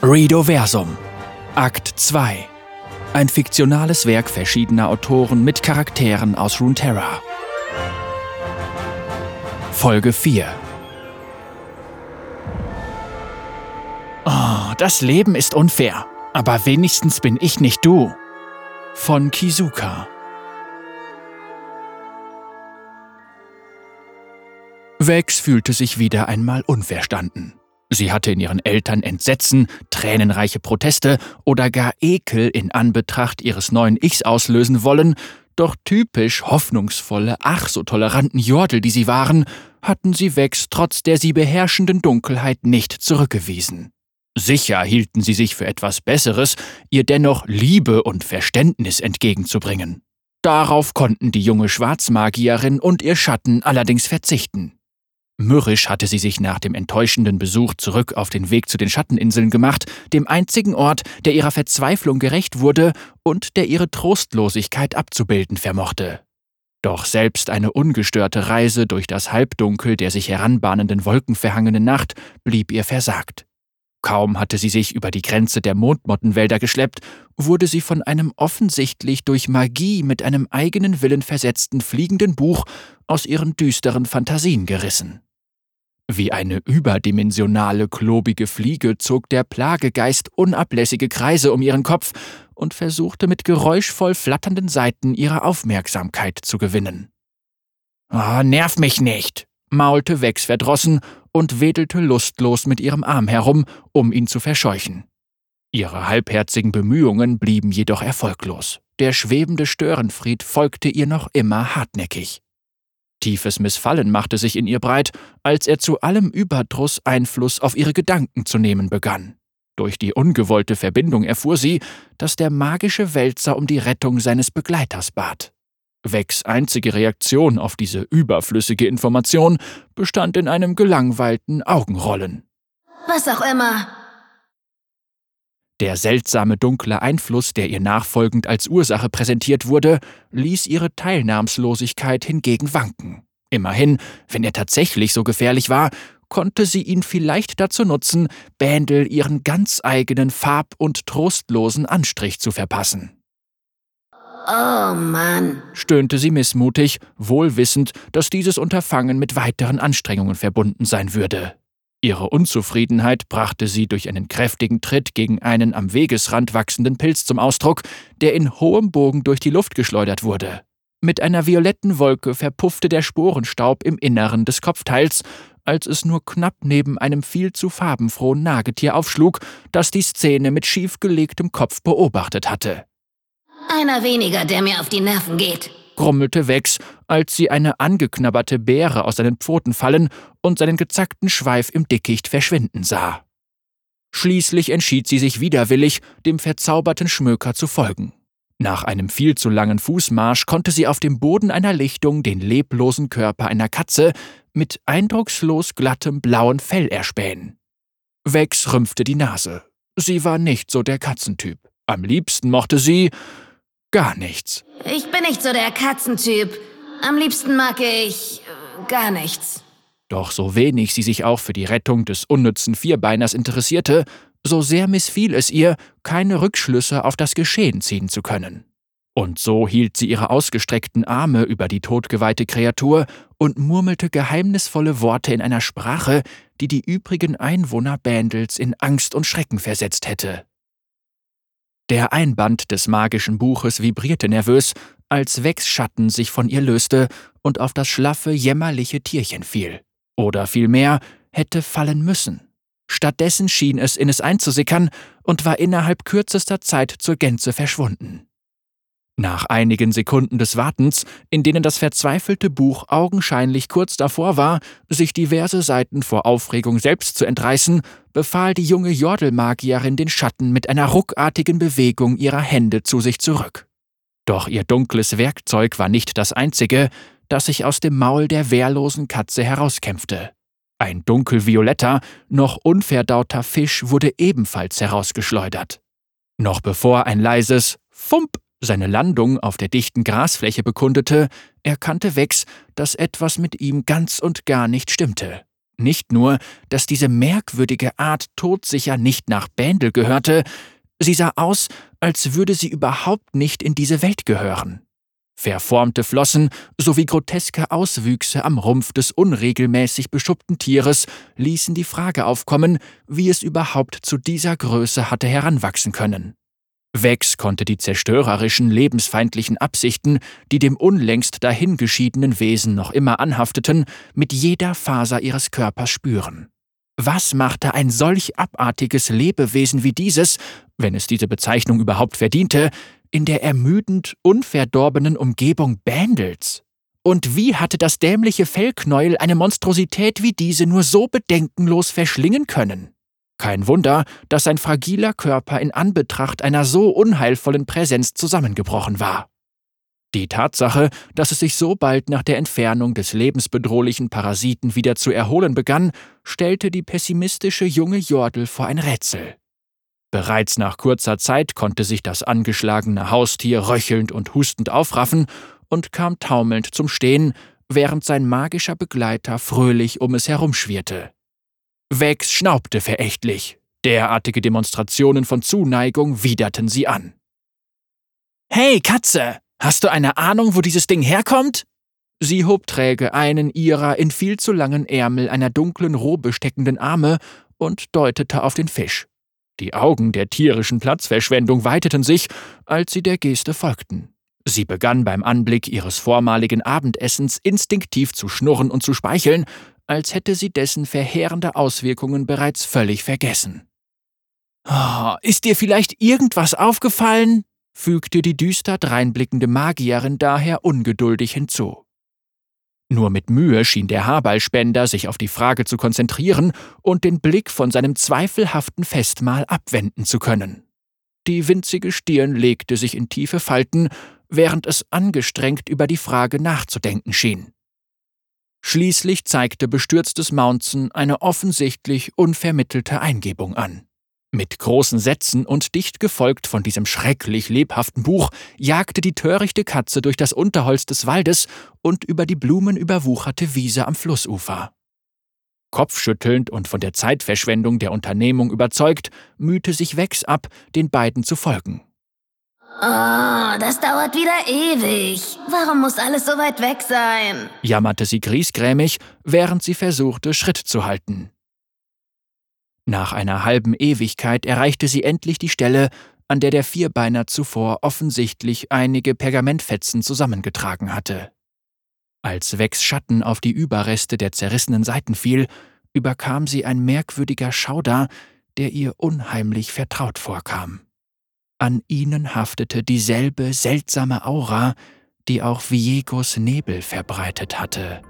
Redoversum Akt 2 Ein fiktionales Werk verschiedener Autoren mit Charakteren aus Runeterra. Folge 4 Oh, das Leben ist unfair, aber wenigstens bin ich nicht du. Von Kizuka. Vex fühlte sich wieder einmal unverstanden. Sie hatte in ihren Eltern Entsetzen, tränenreiche Proteste oder gar Ekel in Anbetracht ihres neuen Ichs auslösen wollen, doch typisch hoffnungsvolle, ach so toleranten Jordel, die sie waren, hatten sie Vex trotz der sie beherrschenden Dunkelheit nicht zurückgewiesen. Sicher hielten sie sich für etwas Besseres, ihr dennoch Liebe und Verständnis entgegenzubringen. Darauf konnten die junge Schwarzmagierin und ihr Schatten allerdings verzichten. Mürrisch hatte sie sich nach dem enttäuschenden Besuch zurück auf den Weg zu den Schatteninseln gemacht, dem einzigen Ort, der ihrer Verzweiflung gerecht wurde und der ihre Trostlosigkeit abzubilden vermochte. Doch selbst eine ungestörte Reise durch das Halbdunkel der sich heranbahnenden wolkenverhangenen Nacht blieb ihr versagt. Kaum hatte sie sich über die Grenze der Mondmottenwälder geschleppt, wurde sie von einem offensichtlich durch Magie mit einem eigenen Willen versetzten fliegenden Buch aus ihren düsteren Fantasien gerissen. Wie eine überdimensionale, klobige Fliege zog der Plagegeist unablässige Kreise um ihren Kopf und versuchte mit geräuschvoll flatternden Seiten ihre Aufmerksamkeit zu gewinnen. Oh, nerv mich nicht, maulte Wex verdrossen und wedelte lustlos mit ihrem Arm herum, um ihn zu verscheuchen. Ihre halbherzigen Bemühungen blieben jedoch erfolglos. Der schwebende Störenfried folgte ihr noch immer hartnäckig. Tiefes Missfallen machte sich in ihr breit, als er zu allem Überdruss Einfluss auf ihre Gedanken zu nehmen begann. Durch die ungewollte Verbindung erfuhr sie, dass der magische Wälzer um die Rettung seines Begleiters bat. Wex einzige Reaktion auf diese überflüssige Information bestand in einem gelangweilten Augenrollen. Was auch immer, der seltsame dunkle Einfluss, der ihr nachfolgend als Ursache präsentiert wurde, ließ ihre Teilnahmslosigkeit hingegen wanken. Immerhin, wenn er tatsächlich so gefährlich war, konnte sie ihn vielleicht dazu nutzen, Bändel ihren ganz eigenen farb- und trostlosen Anstrich zu verpassen. Oh Mann, stöhnte sie missmutig, wohl wissend, dass dieses Unterfangen mit weiteren Anstrengungen verbunden sein würde. Ihre Unzufriedenheit brachte sie durch einen kräftigen Tritt gegen einen am Wegesrand wachsenden Pilz zum Ausdruck, der in hohem Bogen durch die Luft geschleudert wurde. Mit einer violetten Wolke verpuffte der Sporenstaub im Inneren des Kopfteils, als es nur knapp neben einem viel zu farbenfrohen Nagetier aufschlug, das die Szene mit schiefgelegtem Kopf beobachtet hatte. Einer weniger, der mir auf die Nerven geht grummelte Wex, als sie eine angeknabberte Beere aus seinen Pfoten fallen und seinen gezackten Schweif im Dickicht verschwinden sah. Schließlich entschied sie sich widerwillig, dem verzauberten Schmöker zu folgen. Nach einem viel zu langen Fußmarsch konnte sie auf dem Boden einer Lichtung den leblosen Körper einer Katze mit eindruckslos glattem blauen Fell erspähen. Wex rümpfte die Nase. Sie war nicht so der Katzentyp. Am liebsten mochte sie gar nichts. Ich bin nicht so der Katzentyp. Am liebsten mag ich äh, gar nichts. Doch so wenig sie sich auch für die Rettung des unnützen Vierbeiners interessierte, so sehr missfiel es ihr, keine Rückschlüsse auf das Geschehen ziehen zu können. Und so hielt sie ihre ausgestreckten Arme über die totgeweihte Kreatur und murmelte geheimnisvolle Worte in einer Sprache, die die übrigen Einwohner Bändels in Angst und Schrecken versetzt hätte. Der Einband des magischen Buches vibrierte nervös, als Wex Schatten sich von ihr löste und auf das schlaffe, jämmerliche Tierchen fiel. Oder vielmehr hätte fallen müssen. Stattdessen schien es in es einzusickern und war innerhalb kürzester Zeit zur Gänze verschwunden. Nach einigen Sekunden des Wartens, in denen das verzweifelte Buch augenscheinlich kurz davor war, sich diverse Seiten vor Aufregung selbst zu entreißen, befahl die junge Jordelmagierin den Schatten mit einer ruckartigen Bewegung ihrer Hände zu sich zurück. Doch ihr dunkles Werkzeug war nicht das einzige, das sich aus dem Maul der wehrlosen Katze herauskämpfte. Ein dunkelvioletter, noch unverdauter Fisch wurde ebenfalls herausgeschleudert. Noch bevor ein leises Fump seine Landung auf der dichten Grasfläche bekundete, erkannte Wex, dass etwas mit ihm ganz und gar nicht stimmte. Nicht nur, dass diese merkwürdige Art todsicher nicht nach Bändel gehörte, sie sah aus, als würde sie überhaupt nicht in diese Welt gehören. Verformte Flossen sowie groteske Auswüchse am Rumpf des unregelmäßig beschuppten Tieres ließen die Frage aufkommen, wie es überhaupt zu dieser Größe hatte heranwachsen können. Wex konnte die zerstörerischen, lebensfeindlichen Absichten, die dem unlängst dahingeschiedenen Wesen noch immer anhafteten, mit jeder Faser ihres Körpers spüren. Was machte ein solch abartiges Lebewesen wie dieses, wenn es diese Bezeichnung überhaupt verdiente, in der ermüdend unverdorbenen Umgebung Bandels? Und wie hatte das dämliche Fellknäuel eine Monstrosität wie diese nur so bedenkenlos verschlingen können? Kein Wunder, dass sein fragiler Körper in Anbetracht einer so unheilvollen Präsenz zusammengebrochen war. Die Tatsache, dass es sich so bald nach der Entfernung des lebensbedrohlichen Parasiten wieder zu erholen begann, stellte die pessimistische junge Jordel vor ein Rätsel. Bereits nach kurzer Zeit konnte sich das angeschlagene Haustier röchelnd und hustend aufraffen und kam taumelnd zum Stehen, während sein magischer Begleiter fröhlich um es herumschwirrte. Wex schnaubte verächtlich. Derartige Demonstrationen von Zuneigung widerten sie an. Hey, Katze, hast du eine Ahnung, wo dieses Ding herkommt? Sie hob träge einen ihrer in viel zu langen Ärmel einer dunklen Robe steckenden Arme und deutete auf den Fisch. Die Augen der tierischen Platzverschwendung weiteten sich, als sie der Geste folgten. Sie begann beim Anblick ihres vormaligen Abendessens instinktiv zu schnurren und zu speicheln, als hätte sie dessen verheerende Auswirkungen bereits völlig vergessen. Oh, ist dir vielleicht irgendwas aufgefallen? fügte die düster dreinblickende Magierin daher ungeduldig hinzu. Nur mit Mühe schien der Haarballspender sich auf die Frage zu konzentrieren und den Blick von seinem zweifelhaften Festmahl abwenden zu können. Die winzige Stirn legte sich in tiefe Falten, während es angestrengt über die Frage nachzudenken schien. Schließlich zeigte bestürztes Mountzen eine offensichtlich unvermittelte Eingebung an. Mit großen Sätzen und dicht gefolgt von diesem schrecklich lebhaften Buch jagte die törichte Katze durch das Unterholz des Waldes und über die blumenüberwucherte Wiese am Flussufer. Kopfschüttelnd und von der Zeitverschwendung der Unternehmung überzeugt, mühte sich Wex ab, den beiden zu folgen. Oh, das dauert wieder ewig. Warum muss alles so weit weg sein? jammerte sie griesgrämig, während sie versuchte, Schritt zu halten. Nach einer halben Ewigkeit erreichte sie endlich die Stelle, an der der Vierbeiner zuvor offensichtlich einige Pergamentfetzen zusammengetragen hatte. Als Wex Schatten auf die Überreste der zerrissenen Seiten fiel, überkam sie ein merkwürdiger Schauder, der ihr unheimlich vertraut vorkam. An ihnen haftete dieselbe seltsame Aura, die auch Viegos Nebel verbreitet hatte.